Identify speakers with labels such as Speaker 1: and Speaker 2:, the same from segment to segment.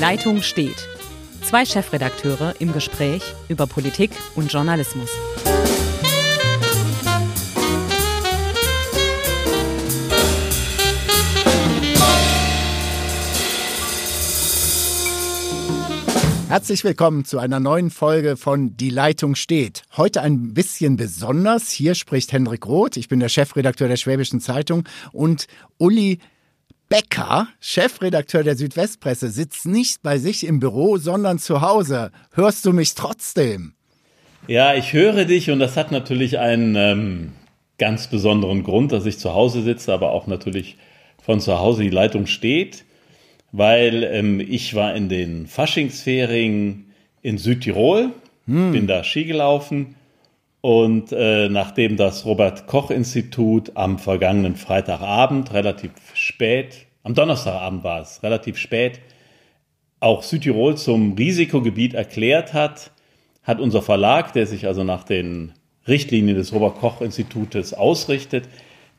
Speaker 1: Leitung steht. Zwei Chefredakteure im Gespräch über Politik und Journalismus.
Speaker 2: Herzlich willkommen zu einer neuen Folge von Die Leitung steht. Heute ein bisschen besonders. Hier spricht Hendrik Roth. Ich bin der Chefredakteur der Schwäbischen Zeitung und Uli Becker, Chefredakteur der Südwestpresse, sitzt nicht bei sich im Büro, sondern zu Hause. Hörst du mich trotzdem?
Speaker 3: Ja, ich höre dich und das hat natürlich einen ähm, ganz besonderen Grund, dass ich zu Hause sitze, aber auch natürlich von zu Hause die Leitung steht weil ähm, ich war in den Faschingsferien in Südtirol, hm. bin da Ski gelaufen und äh, nachdem das Robert Koch Institut am vergangenen Freitagabend relativ spät, am Donnerstagabend war es, relativ spät, auch Südtirol zum Risikogebiet erklärt hat, hat unser Verlag, der sich also nach den Richtlinien des Robert Koch Institutes ausrichtet,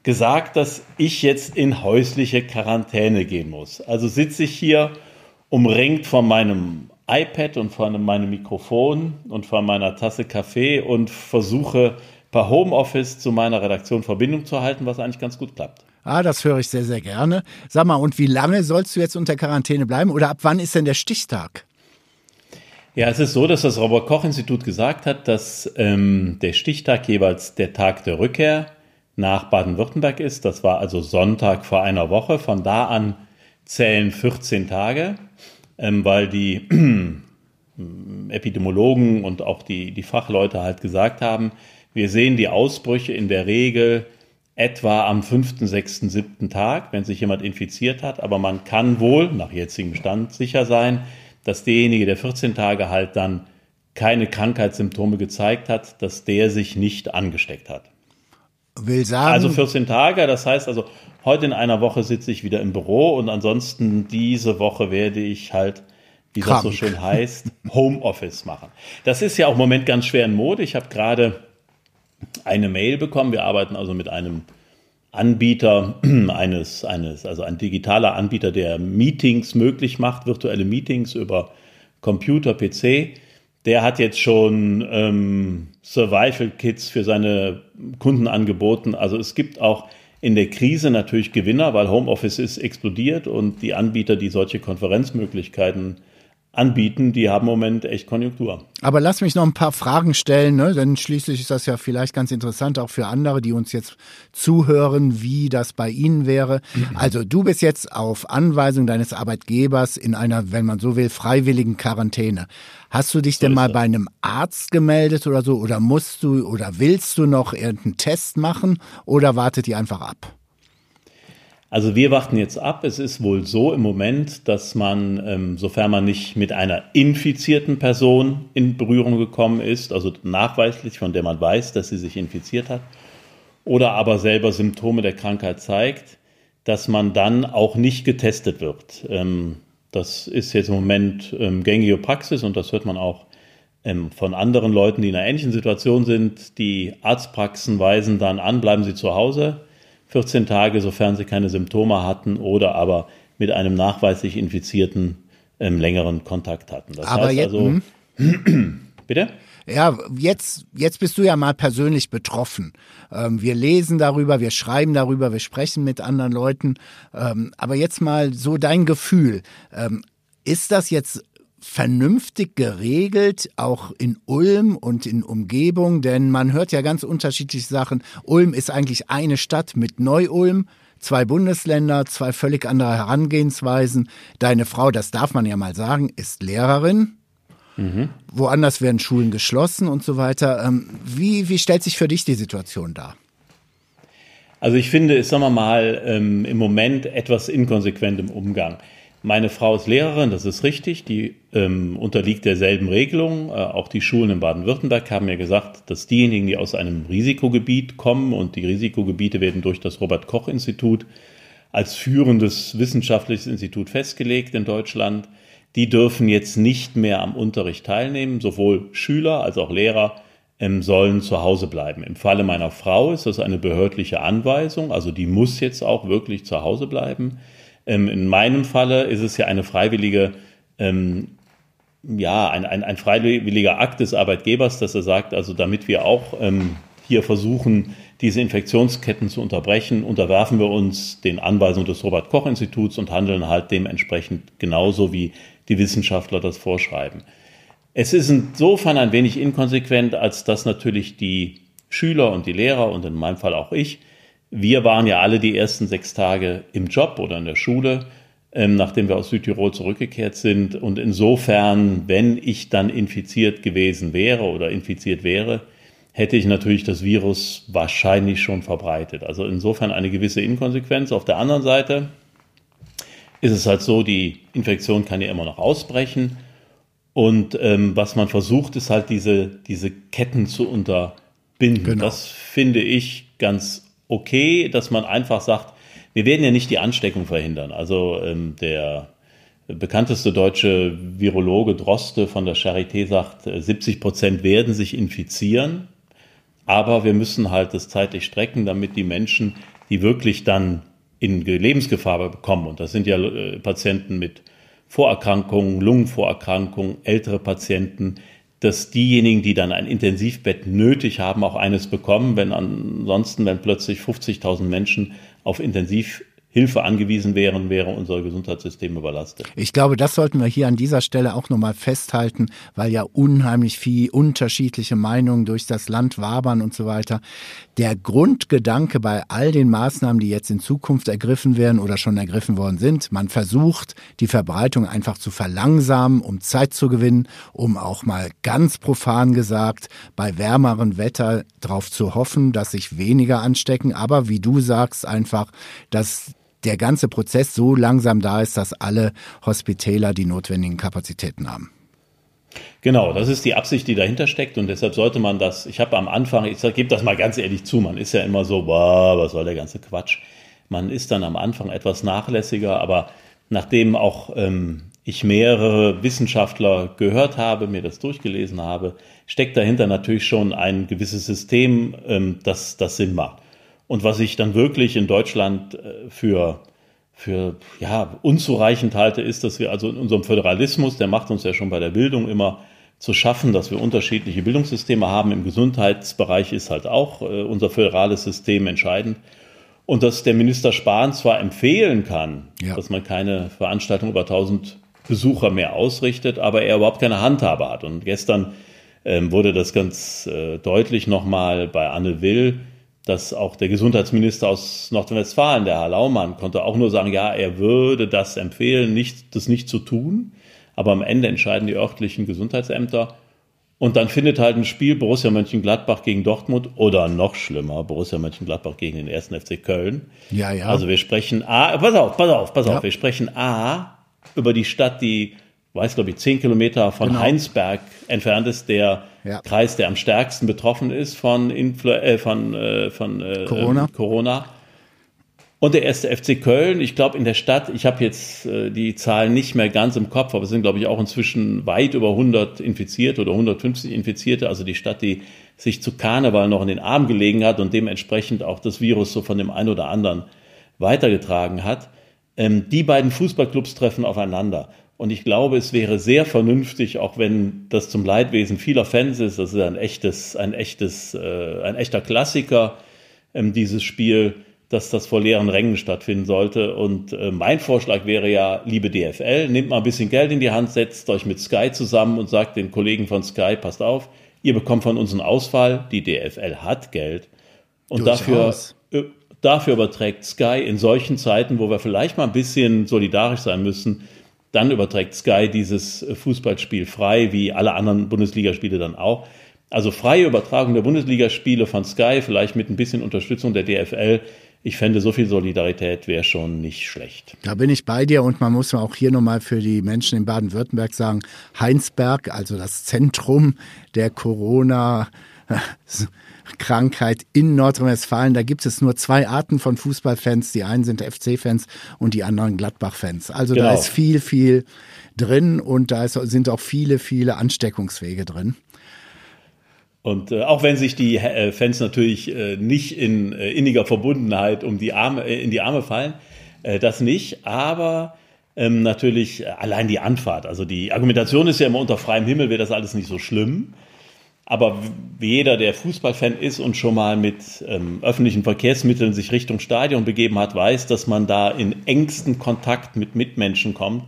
Speaker 3: gesagt, dass ich jetzt in häusliche Quarantäne gehen muss. Also sitze ich hier umringt von meinem iPad und von meinem Mikrofon und von meiner Tasse Kaffee und versuche per Homeoffice zu meiner Redaktion Verbindung zu halten, was eigentlich ganz gut klappt.
Speaker 2: Ah, das höre ich sehr, sehr gerne. Sag mal, und wie lange sollst du jetzt unter Quarantäne bleiben oder ab wann ist denn der Stichtag?
Speaker 3: Ja, es ist so, dass das Robert Koch Institut gesagt hat, dass ähm, der Stichtag jeweils der Tag der Rückkehr nach Baden-Württemberg ist. Das war also Sonntag vor einer Woche. Von da an zählen 14 Tage, ähm, weil die Epidemiologen und auch die, die Fachleute halt gesagt haben, wir sehen die Ausbrüche in der Regel etwa am fünften, sechsten, siebten Tag, wenn sich jemand infiziert hat. Aber man kann wohl nach jetzigem Stand sicher sein, dass derjenige, der 14 Tage halt dann keine Krankheitssymptome gezeigt hat, dass der sich nicht angesteckt hat
Speaker 2: will sagen.
Speaker 3: Also 14 Tage, das heißt also, heute in einer Woche sitze ich wieder im Büro und ansonsten diese Woche werde ich halt, wie Krank. das so schön heißt, Homeoffice machen. Das ist ja auch im Moment ganz schwer in Mode. Ich habe gerade eine Mail bekommen. Wir arbeiten also mit einem Anbieter eines, eines, also ein digitaler Anbieter, der Meetings möglich macht, virtuelle Meetings über Computer, PC der hat jetzt schon ähm, Survival-Kits für seine Kunden angeboten. Also es gibt auch in der Krise natürlich Gewinner, weil Homeoffice ist explodiert und die Anbieter, die solche Konferenzmöglichkeiten anbieten, die haben im Moment echt Konjunktur.
Speaker 2: Aber lass mich noch ein paar Fragen stellen, ne? denn schließlich ist das ja vielleicht ganz interessant auch für andere, die uns jetzt zuhören, wie das bei Ihnen wäre. Mhm. Also du bist jetzt auf Anweisung deines Arbeitgebers in einer, wenn man so will, freiwilligen Quarantäne. Hast du dich so denn mal das. bei einem Arzt gemeldet oder so oder musst du oder willst du noch irgendeinen Test machen oder wartet ihr einfach ab?
Speaker 3: Also wir warten jetzt ab. Es ist wohl so im Moment, dass man, ähm, sofern man nicht mit einer infizierten Person in Berührung gekommen ist, also nachweislich, von der man weiß, dass sie sich infiziert hat, oder aber selber Symptome der Krankheit zeigt, dass man dann auch nicht getestet wird. Ähm, das ist jetzt im Moment ähm, gängige Praxis und das hört man auch von anderen Leuten, die in einer ähnlichen Situation sind. Die Arztpraxen weisen dann an, bleiben Sie zu Hause 14 Tage, sofern sie keine Symptome hatten oder aber mit einem nachweislich Infizierten ähm, längeren Kontakt hatten.
Speaker 2: Das aber heißt jetzt, also,
Speaker 3: hm? bitte?
Speaker 2: Ja, jetzt, jetzt bist du ja mal persönlich betroffen. Ähm, wir lesen darüber, wir schreiben darüber, wir sprechen mit anderen Leuten. Ähm, aber jetzt mal so dein Gefühl. Ähm, ist das jetzt vernünftig geregelt, auch in Ulm und in Umgebung, denn man hört ja ganz unterschiedliche Sachen. Ulm ist eigentlich eine Stadt mit Neu-Ulm, zwei Bundesländer, zwei völlig andere Herangehensweisen. Deine Frau, das darf man ja mal sagen, ist Lehrerin. Mhm. Woanders werden Schulen geschlossen und so weiter. Ähm, wie, wie stellt sich für dich die Situation dar?
Speaker 3: Also ich finde, ist, sagen wir mal, ähm, im Moment etwas inkonsequent im Umgang. Meine Frau ist Lehrerin, das ist richtig, die ähm, unterliegt derselben Regelung. Äh, auch die Schulen in Baden-Württemberg haben ja gesagt, dass diejenigen, die aus einem Risikogebiet kommen und die Risikogebiete werden durch das Robert Koch Institut als führendes wissenschaftliches Institut festgelegt in Deutschland, die dürfen jetzt nicht mehr am Unterricht teilnehmen. Sowohl Schüler als auch Lehrer ähm, sollen zu Hause bleiben. Im Falle meiner Frau ist das eine behördliche Anweisung, also die muss jetzt auch wirklich zu Hause bleiben. Ähm, in meinem Falle ist es ja eine freiwillige ähm, ja, ein, ein, ein freiwilliger Akt des Arbeitgebers, dass er sagt, also damit wir auch ähm, hier versuchen, diese Infektionsketten zu unterbrechen, unterwerfen wir uns den Anweisungen des Robert Koch Instituts und handeln halt dementsprechend genauso, wie die Wissenschaftler das vorschreiben. Es ist insofern ein wenig inkonsequent, als dass natürlich die Schüler und die Lehrer und in meinem Fall auch ich, wir waren ja alle die ersten sechs Tage im Job oder in der Schule ähm, nachdem wir aus Südtirol zurückgekehrt sind. Und insofern, wenn ich dann infiziert gewesen wäre oder infiziert wäre, hätte ich natürlich das Virus wahrscheinlich schon verbreitet. Also insofern eine gewisse Inkonsequenz. Auf der anderen Seite ist es halt so, die Infektion kann ja immer noch ausbrechen. Und ähm, was man versucht, ist halt diese, diese Ketten zu unterbinden. Genau. Das finde ich ganz okay, dass man einfach sagt, wir werden ja nicht die Ansteckung verhindern. Also ähm, der bekannteste deutsche Virologe Droste von der Charité sagt, 70 äh, Prozent werden sich infizieren, aber wir müssen halt das zeitlich strecken, damit die Menschen, die wirklich dann in Lebensgefahr bekommen, und das sind ja äh, Patienten mit Vorerkrankungen, Lungenvorerkrankungen, ältere Patienten, dass diejenigen, die dann ein Intensivbett nötig haben, auch eines bekommen, wenn ansonsten, wenn plötzlich 50.000 Menschen auf Intensiv Hilfe angewiesen wären, wäre unser Gesundheitssystem überlastet.
Speaker 2: Ich glaube, das sollten wir hier an dieser Stelle auch nochmal festhalten, weil ja unheimlich viel unterschiedliche Meinungen durch das Land wabern und so weiter. Der Grundgedanke bei all den Maßnahmen, die jetzt in Zukunft ergriffen werden oder schon ergriffen worden sind, man versucht, die Verbreitung einfach zu verlangsamen, um Zeit zu gewinnen, um auch mal ganz profan gesagt, bei wärmerem Wetter darauf zu hoffen, dass sich weniger anstecken. Aber wie du sagst, einfach, dass der ganze Prozess so langsam da ist, dass alle Hospitäler die notwendigen Kapazitäten haben.
Speaker 3: Genau, das ist die Absicht, die dahinter steckt und deshalb sollte man das, ich habe am Anfang, ich gebe das mal ganz ehrlich zu, man ist ja immer so, boah, was soll der ganze Quatsch. Man ist dann am Anfang etwas nachlässiger, aber nachdem auch ähm, ich mehrere Wissenschaftler gehört habe, mir das durchgelesen habe, steckt dahinter natürlich schon ein gewisses System, ähm, das, das Sinn macht. Und was ich dann wirklich in Deutschland äh, für, für ja, unzureichend halte, ist, dass wir also in unserem Föderalismus, der macht uns ja schon bei der Bildung immer zu schaffen, dass wir unterschiedliche Bildungssysteme haben. Im Gesundheitsbereich ist halt auch äh, unser föderales System entscheidend. Und dass der Minister Spahn zwar empfehlen kann, ja. dass man keine Veranstaltung über 1000 Besucher mehr ausrichtet, aber er überhaupt keine Handhabe hat. Und gestern ähm, wurde das ganz äh, deutlich nochmal bei Anne Will, dass auch der Gesundheitsminister aus Nordrhein-Westfalen, der Herr Laumann, konnte auch nur sagen, ja, er würde das empfehlen, nicht, das nicht zu tun. Aber am Ende entscheiden die örtlichen Gesundheitsämter. Und dann findet halt ein Spiel Borussia Mönchengladbach gegen Dortmund oder noch schlimmer, Borussia Mönchengladbach gegen den ersten FC Köln.
Speaker 2: Ja, ja.
Speaker 3: Also wir sprechen A, pass auf, pass auf, pass ja. auf, wir sprechen A über die Stadt, die weiß, glaube ich, zehn Kilometer von genau. Heinsberg entfernt ist, der ja. Kreis, der am stärksten betroffen ist von, Influ äh, von, äh, von äh, Corona. Ähm, Corona. Und der erste FC Köln, ich glaube in der Stadt, ich habe jetzt äh, die Zahlen nicht mehr ganz im Kopf, aber es sind glaube ich auch inzwischen weit über 100 Infizierte oder 150 Infizierte, also die Stadt, die sich zu Karneval noch in den Arm gelegen hat und dementsprechend auch das Virus so von dem einen oder anderen weitergetragen hat. Ähm, die beiden Fußballclubs treffen aufeinander. Und ich glaube, es wäre sehr vernünftig, auch wenn das zum Leidwesen vieler Fans ist, das ist ein echtes, ein echtes, äh, ein echter Klassiker, ähm, dieses Spiel, dass das vor leeren Rängen stattfinden sollte. Und äh, mein Vorschlag wäre ja, liebe DFL, nehmt mal ein bisschen Geld in die Hand, setzt euch mit Sky zusammen und sagt den Kollegen von Sky, passt auf, ihr bekommt von uns einen Ausfall, die DFL hat Geld. Und dafür, äh, dafür überträgt Sky in solchen Zeiten, wo wir vielleicht mal ein bisschen solidarisch sein müssen, dann überträgt Sky dieses äh, Fußballspiel frei, wie alle anderen Bundesligaspiele dann auch. Also freie Übertragung der Bundesligaspiele von Sky, vielleicht mit ein bisschen Unterstützung der DFL. Ich fände, so viel Solidarität wäre schon nicht schlecht.
Speaker 2: Da bin ich bei dir und man muss auch hier nochmal für die Menschen in Baden-Württemberg sagen, Heinsberg, also das Zentrum der Corona- Krankheit in Nordrhein-Westfalen. Da gibt es nur zwei Arten von Fußballfans. Die einen sind FC-Fans und die anderen Gladbach-Fans. Also genau. da ist viel, viel drin und da ist, sind auch viele, viele Ansteckungswege drin.
Speaker 3: Und äh, auch wenn sich die äh, Fans natürlich äh, nicht in äh, inniger Verbundenheit um die Arme, äh, in die Arme fallen, äh, das nicht, aber ähm, natürlich allein die Anfahrt. Also die Argumentation ist ja immer unter freiem Himmel wäre das alles nicht so schlimm. Aber jeder, der Fußballfan ist und schon mal mit ähm, öffentlichen Verkehrsmitteln sich Richtung Stadion begeben hat, weiß, dass man da in engsten Kontakt mit Mitmenschen kommt.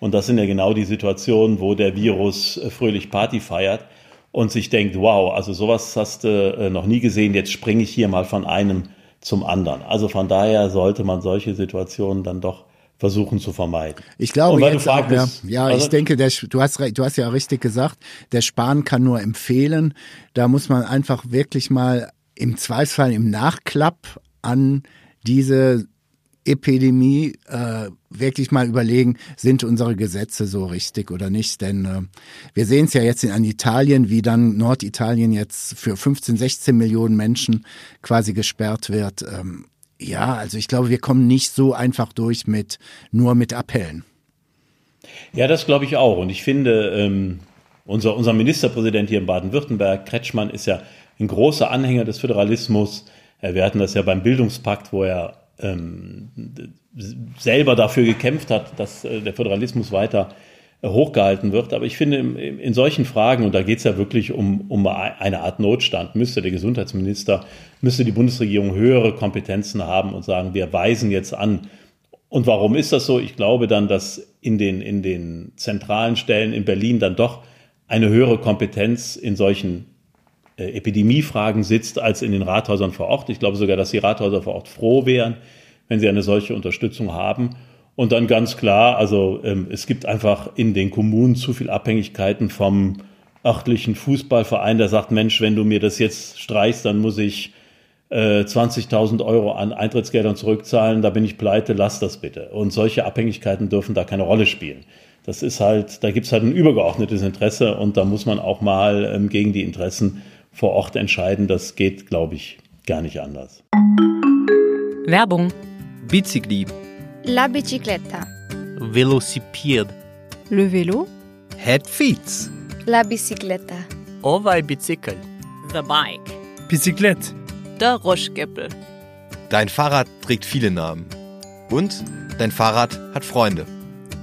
Speaker 3: Und das sind ja genau die Situationen, wo der Virus äh, fröhlich Party feiert und sich denkt, wow, also sowas hast du äh, noch nie gesehen, jetzt springe ich hier mal von einem zum anderen. Also von daher sollte man solche Situationen dann doch versuchen zu vermeiden.
Speaker 2: Ich glaube, jetzt auch, ja, ja also, ich denke, der, du hast du hast ja richtig gesagt, der Spahn kann nur empfehlen. Da muss man einfach wirklich mal im Zweifelsfall im Nachklapp an diese Epidemie äh, wirklich mal überlegen, sind unsere Gesetze so richtig oder nicht? Denn äh, wir sehen es ja jetzt in, an Italien, wie dann Norditalien jetzt für 15, 16 Millionen Menschen quasi gesperrt wird. Ähm, ja, also ich glaube, wir kommen nicht so einfach durch mit nur mit Appellen.
Speaker 3: Ja, das glaube ich auch. Und ich finde, ähm, unser, unser Ministerpräsident hier in Baden-Württemberg, Kretschmann, ist ja ein großer Anhänger des Föderalismus. Wir hatten das ja beim Bildungspakt, wo er ähm, selber dafür gekämpft hat, dass äh, der Föderalismus weiter äh, hochgehalten wird. Aber ich finde, in, solchen Fragen, und da geht es ja wirklich um, um eine Art Notstand, müsste der Gesundheitsminister, müsste die Bundesregierung höhere Kompetenzen haben und sagen, wir weisen jetzt an. Und warum ist das so? Ich glaube dann, dass in den, in den zentralen Stellen in Berlin dann doch eine höhere Kompetenz in solchen äh, Epidemiefragen sitzt als in den Rathäusern vor Ort. Ich glaube sogar, dass die Rathäuser vor Ort froh wären, wenn sie eine solche Unterstützung haben. Und dann ganz klar, also ähm, es gibt einfach in den Kommunen zu viel Abhängigkeiten vom örtlichen Fußballverein, der sagt, Mensch, wenn du mir das jetzt streichst, dann muss ich äh, 20.000 Euro an Eintrittsgeldern zurückzahlen, da bin ich pleite, lass das bitte. Und solche Abhängigkeiten dürfen da keine Rolle spielen. Das ist halt, da gibt's halt ein übergeordnetes Interesse und da muss man auch mal ähm, gegen die Interessen vor Ort entscheiden. Das geht, glaube ich, gar nicht anders.
Speaker 1: Werbung.
Speaker 4: Bicicli.
Speaker 5: La bicicletta.
Speaker 4: Velocipede.
Speaker 5: Le vélo.
Speaker 4: Het fiets.
Speaker 5: La bicicletta.
Speaker 4: Ovaj bicycle.
Speaker 1: The bike.
Speaker 4: Bicyclette.
Speaker 1: Der Ruschgeppel.
Speaker 6: Dein Fahrrad trägt viele Namen. Und dein Fahrrad hat Freunde.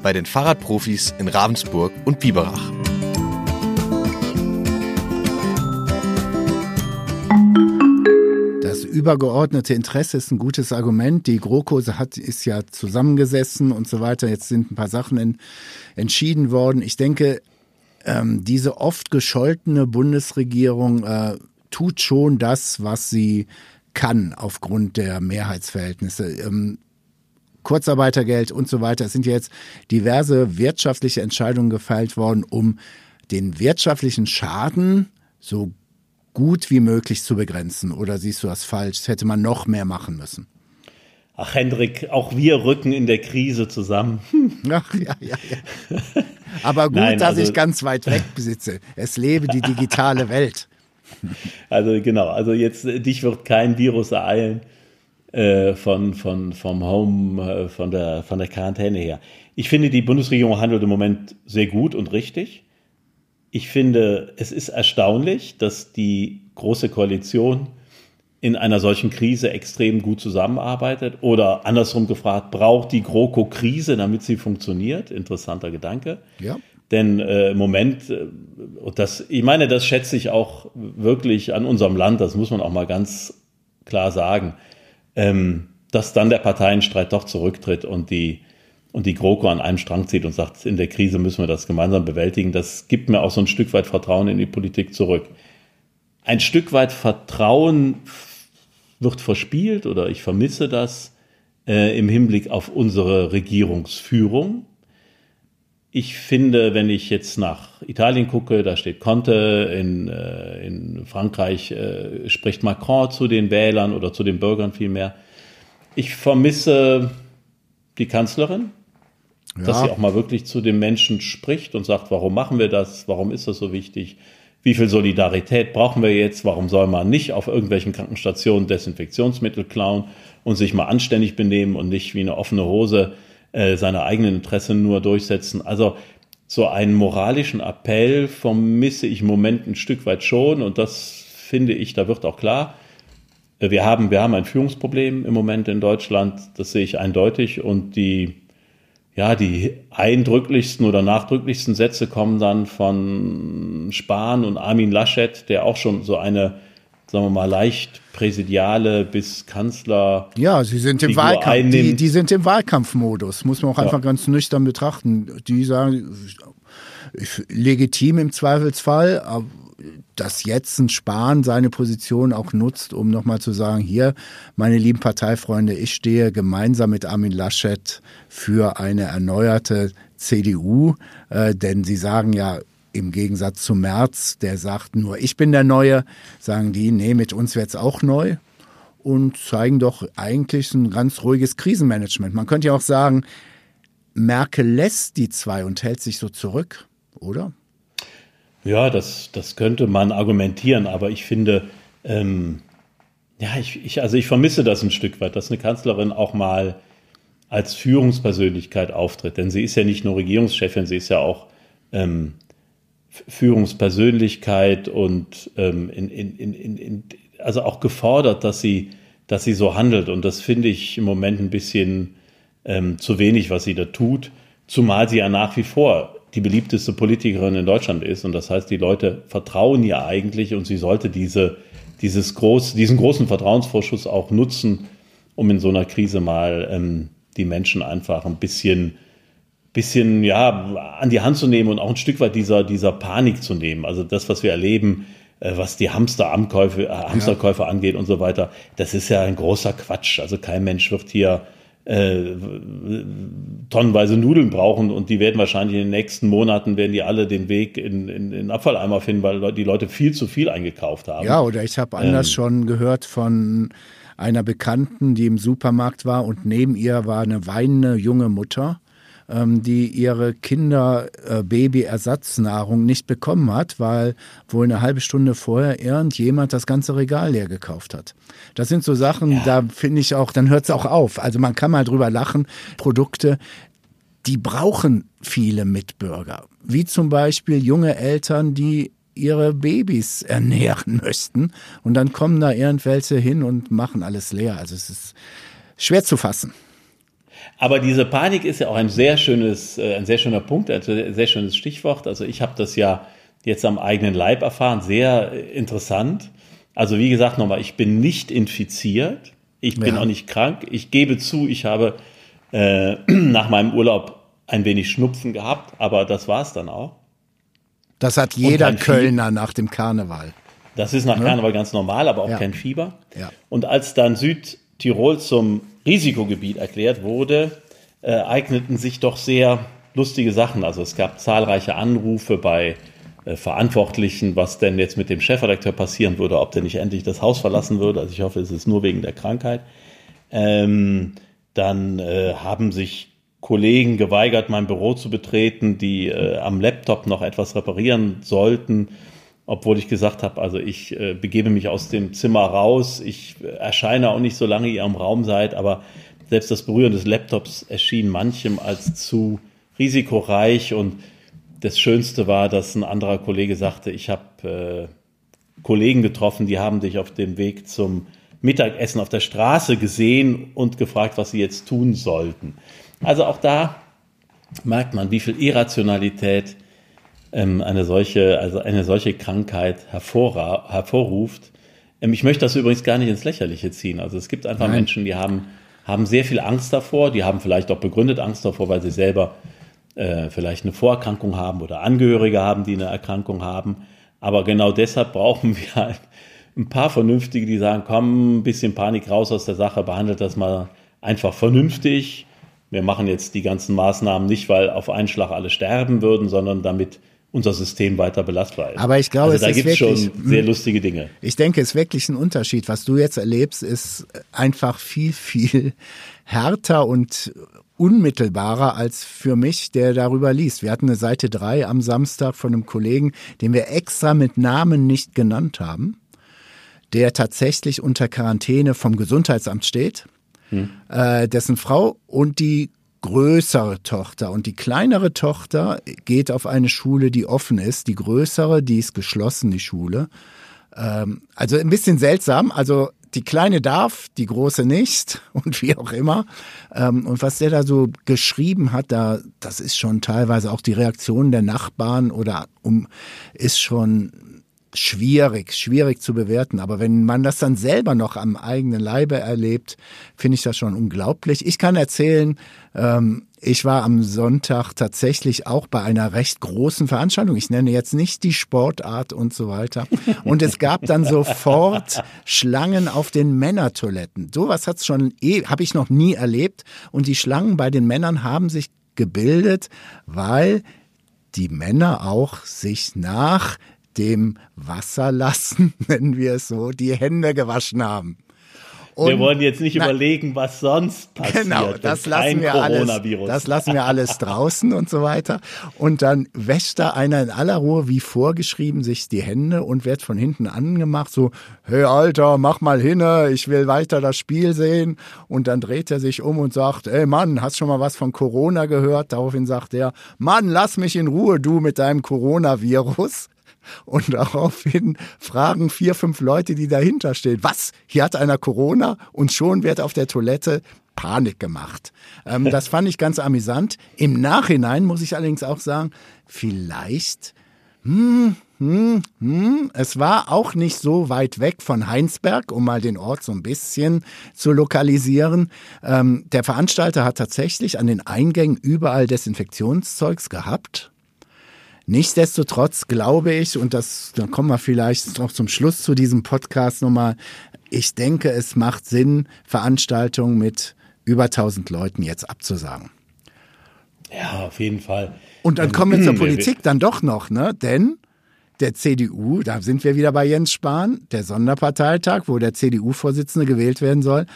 Speaker 6: Bei den Fahrradprofis in Ravensburg und Biberach.
Speaker 2: Übergeordnete Interesse ist ein gutes Argument. Die GroKo hat, ist ja zusammengesessen und so weiter. Jetzt sind ein paar Sachen in, entschieden worden. Ich denke, ähm, diese oft gescholtene Bundesregierung äh, tut schon das, was sie kann aufgrund der Mehrheitsverhältnisse. Ähm, Kurzarbeitergeld und so weiter. Es sind jetzt diverse wirtschaftliche Entscheidungen gefeilt worden, um den wirtschaftlichen Schaden so gut wie möglich zu begrenzen? Oder siehst du das falsch? Das hätte man noch mehr machen müssen.
Speaker 3: Ach, Hendrik, auch wir rücken in der Krise zusammen.
Speaker 2: Ach, ja, ja, ja. Aber gut, Nein, dass also, ich ganz weit weg besitze. Es lebe die digitale Welt.
Speaker 3: Also genau, also jetzt dich wird kein Virus ereilen äh, von, von, vom Home, äh, von, der, von der Quarantäne her. Ich finde, die Bundesregierung handelt im Moment sehr gut und richtig. Ich finde, es ist erstaunlich, dass die Große Koalition in einer solchen Krise extrem gut zusammenarbeitet. Oder andersrum gefragt, braucht die GroKo Krise, damit sie funktioniert? Interessanter Gedanke.
Speaker 2: Ja.
Speaker 3: Denn äh, im Moment, äh, das, ich meine, das schätze ich auch wirklich an unserem Land, das muss man auch mal ganz klar sagen, ähm, dass dann der Parteienstreit doch zurücktritt und die und die GroKo an einem Strang zieht und sagt, in der Krise müssen wir das gemeinsam bewältigen, das gibt mir auch so ein Stück weit Vertrauen in die Politik zurück. Ein Stück weit Vertrauen wird verspielt oder ich vermisse das äh, im Hinblick auf unsere Regierungsführung. Ich finde, wenn ich jetzt nach Italien gucke, da steht Conte, in, äh, in Frankreich äh, spricht Macron zu den Wählern oder zu den Bürgern vielmehr. Ich vermisse die Kanzlerin, ja. Dass sie auch mal wirklich zu den Menschen spricht und sagt, warum machen wir das? Warum ist das so wichtig? Wie viel Solidarität brauchen wir jetzt? Warum soll man nicht auf irgendwelchen Krankenstationen Desinfektionsmittel klauen und sich mal anständig benehmen und nicht wie eine offene Hose äh, seine eigenen Interessen nur durchsetzen? Also so einen moralischen Appell vermisse ich im Moment ein Stück weit schon und das finde ich, da wird auch klar, äh, wir haben, wir haben ein Führungsproblem im Moment in Deutschland, das sehe ich eindeutig und die ja, die eindrücklichsten oder nachdrücklichsten Sätze kommen dann von Spahn und Armin Laschet, der auch schon so eine, sagen wir mal, leicht präsidiale bis Kanzler.
Speaker 2: Ja, sie sind im Wahlkampf. Die, die sind im Wahlkampfmodus, muss man auch
Speaker 3: Ja.
Speaker 2: einfach ganz nüchtern betrachten. Die sagen, legitim im Zweifelsfall, dass jetzt ein Spahn seine Position auch nutzt, um nochmal zu sagen, hier, meine lieben Parteifreunde, ich stehe gemeinsam mit Armin Laschet für eine erneuerte CDU, äh, denn sie sagen ja, im Gegensatz zu Merz, der sagt nur, ich bin der Neue, sagen die, nee, mit uns wird's auch neu und zeigen doch eigentlich ein ganz ruhiges Krisenmanagement. Man könnte ja auch sagen, Merkel lässt die zwei und hält sich so zurück, oder?
Speaker 3: Ja, das, das könnte man argumentieren, aber ich finde, ähm, ja, ich, ich, also ich vermisse das ein Stück weit, dass eine Kanzlerin auch mal als Führungspersönlichkeit auftritt. Denn sie ist ja nicht nur Regierungschefin, sie ist ja auch ähm, Führungspersönlichkeit und ähm, in, in, in, also auch gefordert, dass sie, dass sie so handelt. Und das finde ich im Moment ein bisschen ähm, zu wenig, was sie da tut. Zumal sie ja nach wie vor die beliebteste Politikerin in Deutschland ist. Und das heißt, die Leute vertrauen ihr eigentlich und sie sollte diese, dieses groß, diesen großen Vertrauensvorschuss auch nutzen, um in so einer Krise mal ähm, die Menschen einfach ein bisschen, bisschen ja, an die Hand zu nehmen und auch ein Stück weit dieser, dieser Panik zu nehmen. Also das, was wir erleben, äh, was die Hamsterankäufe, äh, Hamsterkäufe angeht und so weiter, das ist ja ein großer Quatsch. Also kein Mensch wird hier äh, tonnenweise Nudeln brauchen und die werden wahrscheinlich in den nächsten Monaten werden die alle den Weg in, in, in den Abfalleimer finden, weil die Leute viel zu viel eingekauft haben.
Speaker 2: Ja, oder ich habe anders
Speaker 3: Ähm.
Speaker 2: schon gehört von einer Bekannten, die im Supermarkt war und neben ihr war eine weinende junge Mutter, die ihre Kinder äh, Babyersatznahrung nicht bekommen hat, weil wohl eine halbe Stunde vorher irgendjemand das ganze Regal leer gekauft hat. Das sind so Sachen, da finde ich auch, dann hört es auch auf. Also man kann mal drüber lachen. Produkte, die brauchen viele Mitbürger. Wie zum Beispiel junge Eltern, die ihre Babys ernähren möchten. Und dann kommen da irgendwelche hin und machen alles leer. Also es ist schwer zu fassen.
Speaker 3: Aber diese Panik ist ja auch ein sehr schönes, äh, ein sehr schöner Punkt, also ein sehr schönes Stichwort. Also ich habe das ja jetzt am eigenen Leib erfahren, sehr interessant. Also wie gesagt nochmal, ich bin nicht infiziert, ich bin
Speaker 2: Ja.
Speaker 3: auch nicht krank. Ich gebe zu, ich habe äh, nach meinem Urlaub ein wenig Schnupfen gehabt, aber das war es dann auch.
Speaker 2: Das hat jeder. Kölner nach dem Karneval.
Speaker 3: Das ist nach Karneval ganz normal, aber auch
Speaker 2: Ja.
Speaker 3: kein Fieber.
Speaker 2: Ja.
Speaker 3: Und als dann Südtirol zum Risikogebiet erklärt wurde, äh, eigneten sich doch sehr lustige Sachen. Also es gab zahlreiche Anrufe bei äh, Verantwortlichen, was denn jetzt mit dem Chefredakteur passieren würde, ob der nicht endlich das Haus verlassen würde. Also ich hoffe, es ist nur wegen der Krankheit. Ähm, dann äh, haben sich Kollegen geweigert, mein Büro zu betreten, die äh, am Laptop noch etwas reparieren sollten, obwohl ich gesagt habe, also ich äh, begebe mich aus dem Zimmer raus, ich äh, erscheine auch nicht, solange ihr im Raum seid, aber selbst das Berühren des Laptops erschien manchem als zu risikoreich und das Schönste war, dass ein anderer Kollege sagte, ich habe äh, Kollegen getroffen, die haben dich auf dem Weg zum Mittagessen auf der Straße gesehen und gefragt, was sie jetzt tun sollten. Also auch da merkt man, wie viel Irrationalität ähm, eine solche, also eine solche Krankheit hervorruft. Ähm, ich möchte das übrigens gar nicht ins Lächerliche ziehen. Also es gibt einfach
Speaker 2: Nein.
Speaker 3: Menschen, die haben, haben sehr viel Angst davor, die haben vielleicht auch begründet Angst davor, weil sie selber äh, vielleicht eine Vorerkrankung haben oder Angehörige haben, die eine Erkrankung haben. Aber genau deshalb brauchen wir halt ein paar Vernünftige, die sagen, komm, ein bisschen Panik raus aus der Sache, behandelt das mal einfach vernünftig. Wir machen jetzt die ganzen Maßnahmen nicht, weil auf einen Schlag alle sterben würden, sondern damit unser System weiter belastbar ist.
Speaker 2: Aber ich glaube,
Speaker 3: also da
Speaker 2: es ist
Speaker 3: gibt es schon
Speaker 2: wirklich-
Speaker 3: sehr lustige Dinge.
Speaker 2: Ich denke, es ist wirklich ein Unterschied. Was du jetzt erlebst, ist einfach viel, viel härter und unmittelbarer als für mich, der darüber liest. Wir hatten eine Seite 3 am Samstag von einem Kollegen, den wir extra mit Namen nicht genannt haben, der tatsächlich unter Quarantäne vom Gesundheitsamt steht, äh, dessen Frau und die größere Tochter und die kleinere Tochter geht auf eine Schule, die offen ist. Die größere, die ist geschlossen, die Schule. Ähm, also ein bisschen seltsam. Also die Kleine darf, die Große nicht und wie auch immer. Ähm, und was der da so geschrieben hat, da, das ist schon teilweise auch die Reaktion der Nachbarn oder um, ist schon schwierig, schwierig zu bewerten. Aber wenn man das dann selber noch am eigenen Leibe erlebt, finde ich das schon unglaublich. Ich kann erzählen, ähm, ich war am Sonntag tatsächlich auch bei einer recht großen Veranstaltung. Ich nenne jetzt nicht die Sportart und so weiter. Und es gab dann sofort Schlangen auf den Männertoiletten. Sowas hat's schon eh, habe ich noch nie erlebt. Und die Schlangen bei den Männern haben sich gebildet, weil die Männer auch sich nach dem Wasserlassen, nennen wir es so, die Hände gewaschen haben.
Speaker 3: Und wir wollen jetzt nicht nein, überlegen, was sonst passiert.
Speaker 2: Genau, das lassen, wir alles, das lassen wir alles draußen und so weiter. Und dann wäscht da einer in aller Ruhe, wie vorgeschrieben, sich die Hände und wird von hinten angemacht, so, hey Alter, mach mal hinne, ich will weiter das Spiel sehen. Und dann dreht er sich um und sagt, ey Mann, hast schon mal was von Corona gehört? Daraufhin sagt er, Mann, lass mich in Ruhe, du mit deinem Coronavirus. Und daraufhin fragen vier, fünf Leute, die dahinter stehen, was? Hier hat einer Corona und schon wird auf der Toilette Panik gemacht. Ähm, das fand ich ganz amüsant. Im Nachhinein muss ich allerdings auch sagen, vielleicht, hm, hm, hm, es war auch nicht so weit weg von Heinsberg, um mal den Ort so ein bisschen zu lokalisieren. Ähm, der Veranstalter hat tatsächlich an den Eingängen überall Desinfektionszeugs gehabt. Nichtsdestotrotz glaube ich, und das, dann kommen wir vielleicht noch zum Schluss zu diesem Podcast nochmal, ich denke, es macht Sinn, Veranstaltungen mit über 1000 Leuten jetzt abzusagen.
Speaker 3: Ja, auf jeden Fall.
Speaker 2: Und dann kommen wir zur Politik dann doch noch, ne? Denn der CDU, da sind wir wieder bei Jens Spahn, der Sonderparteitag, wo der CDU-Vorsitzende gewählt werden soll,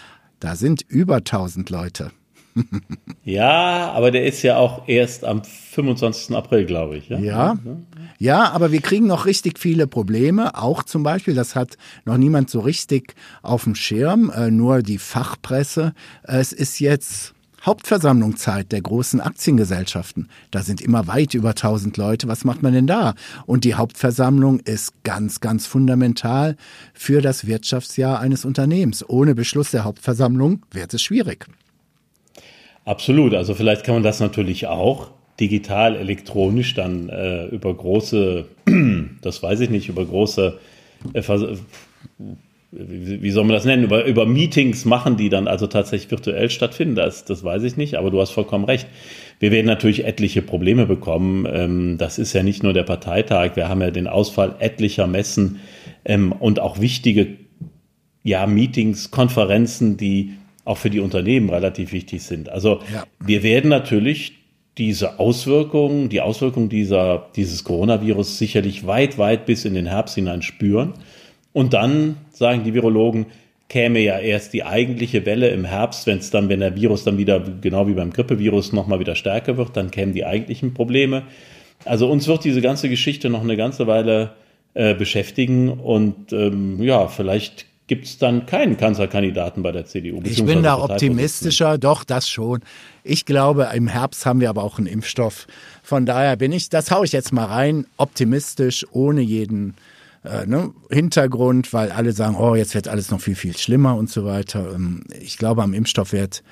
Speaker 2: da sind über 1000 Leute
Speaker 3: ja, aber der ist ja auch erst am 25. April, glaube ich.
Speaker 2: Ja? ja? Ja, aber wir kriegen noch richtig viele Probleme. Auch zum Beispiel, das hat noch niemand so richtig auf dem Schirm, äh, nur die Fachpresse. Es ist jetzt Hauptversammlungszeit der großen Aktiengesellschaften. Da sind immer weit über 1000 Leute. Was macht man denn da? Und die Hauptversammlung ist ganz, ganz fundamental für das Wirtschaftsjahr eines Unternehmens. Ohne Beschluss der Hauptversammlung wird es schwierig.
Speaker 3: Absolut. Also vielleicht kann man das natürlich auch digital, elektronisch dann äh, über große, das weiß ich nicht, über große, äh, wie soll man das nennen, über, über Meetings machen, die dann also tatsächlich virtuell stattfinden. Das, das weiß ich nicht, aber du hast vollkommen recht. Wir werden natürlich etliche Probleme bekommen. Ähm, das ist ja nicht nur der Parteitag. Wir haben ja den Ausfall etlicher Messen ähm, und auch wichtige ja, Meetings, Konferenzen, die auch für die Unternehmen relativ wichtig sind. Also ja. wir werden natürlich diese Auswirkungen, die Auswirkungen dieser, dieses Coronavirus sicherlich weit, weit bis in den Herbst hinein spüren. Und dann, sagen die Virologen, käme ja erst die eigentliche Welle im Herbst, wenn es dann, wenn der Virus dann wieder, genau wie beim Grippevirus, nochmal wieder stärker wird, dann kämen die eigentlichen Probleme. Also uns wird diese ganze Geschichte noch eine ganze Weile äh, beschäftigen und ähm, ja, vielleicht gibt es dann keinen Kanzlerkandidaten bei der CDU.
Speaker 2: Ich bin da optimistischer, doch, das schon. Ich glaube, im Herbst haben wir aber auch einen Impfstoff. Von daher bin ich, das haue ich jetzt mal rein, optimistisch, ohne jeden äh, ne, Hintergrund, weil alle sagen, oh, jetzt wird alles noch viel, viel schlimmer und so weiter. Ähm, ich glaube, am Impfstoff wird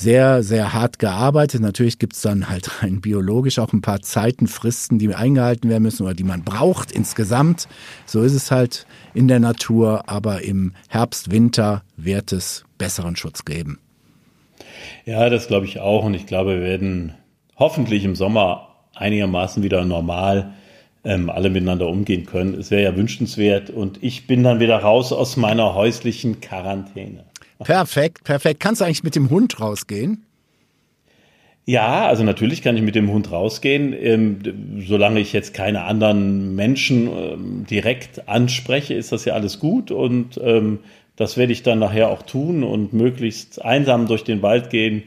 Speaker 2: sehr, sehr hart gearbeitet. Natürlich gibt es dann halt rein biologisch auch ein paar Zeitenfristen, die eingehalten werden müssen oder die man braucht insgesamt. So ist es halt in der Natur, aber im Herbst, Winter wird es besseren Schutz geben.
Speaker 3: Ja, das glaube ich auch und ich glaube, wir werden hoffentlich im Sommer einigermaßen wieder normal ähm, alle miteinander umgehen können. Es wäre ja wünschenswert und ich bin dann wieder raus aus meiner häuslichen Quarantäne.
Speaker 2: Perfekt, perfekt. Kannst du eigentlich mit dem Hund rausgehen?
Speaker 3: Ja, also natürlich kann ich mit dem Hund rausgehen, ähm, solange ich jetzt keine anderen Menschen ähm, direkt anspreche, ist das ja alles gut und ähm, das werde ich dann nachher auch tun und möglichst einsam durch den Wald gehen,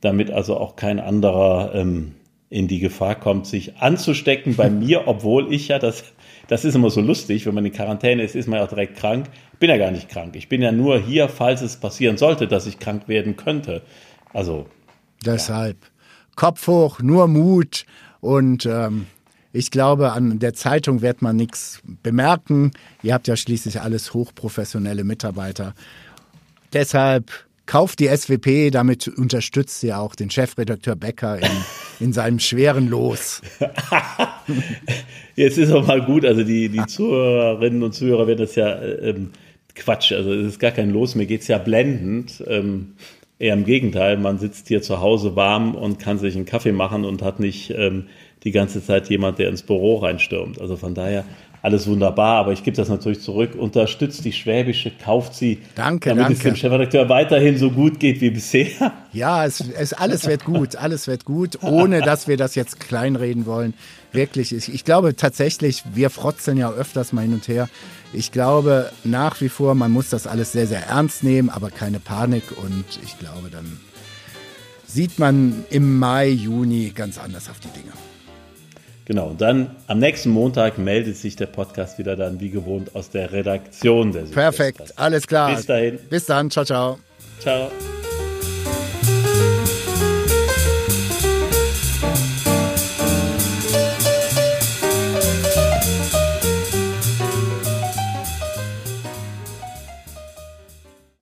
Speaker 3: damit also auch kein anderer ähm, in die Gefahr kommt, sich anzustecken bei mir, obwohl ich ja das das ist immer so lustig, wenn man in Quarantäne ist, ist man ja auch direkt krank. Ich bin ja gar nicht krank. Ich bin ja nur hier, falls es passieren sollte, dass ich krank werden könnte. Also.
Speaker 2: Deshalb. Ja. Kopf hoch, nur Mut und ähm, Ich glaube, an der Zeitung wird man nichts bemerken. Ihr habt ja schließlich alles hochprofessionelle Mitarbeiter. Deshalb kauft die SWP, damit unterstützt sie auch den Chefredakteur Becker in, in seinem schweren Los.
Speaker 3: Jetzt ist auch mal gut, also die, die Zuhörerinnen und Zuhörer werden das ja äh, ähm, Quatsch, also es ist gar kein Los, mir geht es ja blendend. Ähm, eher im Gegenteil, man sitzt hier zu Hause warm und kann sich einen Kaffee machen und hat nicht ähm, die ganze Zeit jemand, der ins Büro reinstürmt. Also von daher alles wunderbar, aber ich gebe das natürlich zurück. Unterstützt die Schwäbische, kauft sie,
Speaker 2: danke,
Speaker 3: damit
Speaker 2: danke.
Speaker 3: es dem Chefredakteur weiterhin so gut geht wie bisher.
Speaker 2: Ja, es, es, alles wird gut, alles wird gut, ohne dass wir das jetzt kleinreden wollen. Wirklich, ich, ich glaube tatsächlich, wir frotzeln ja öfters mal hin und her. Ich glaube nach wie vor, man muss das alles sehr, sehr ernst nehmen, aber keine Panik und ich glaube, dann sieht man im Mai, Juni ganz anders auf die Dinge.
Speaker 3: Genau, und dann am nächsten Montag meldet sich der Podcast wieder dann wie gewohnt aus der Redaktion der
Speaker 2: Perfekt, alles klar.
Speaker 3: Bis dahin.
Speaker 2: Bis dann, ciao, ciao.
Speaker 3: Ciao.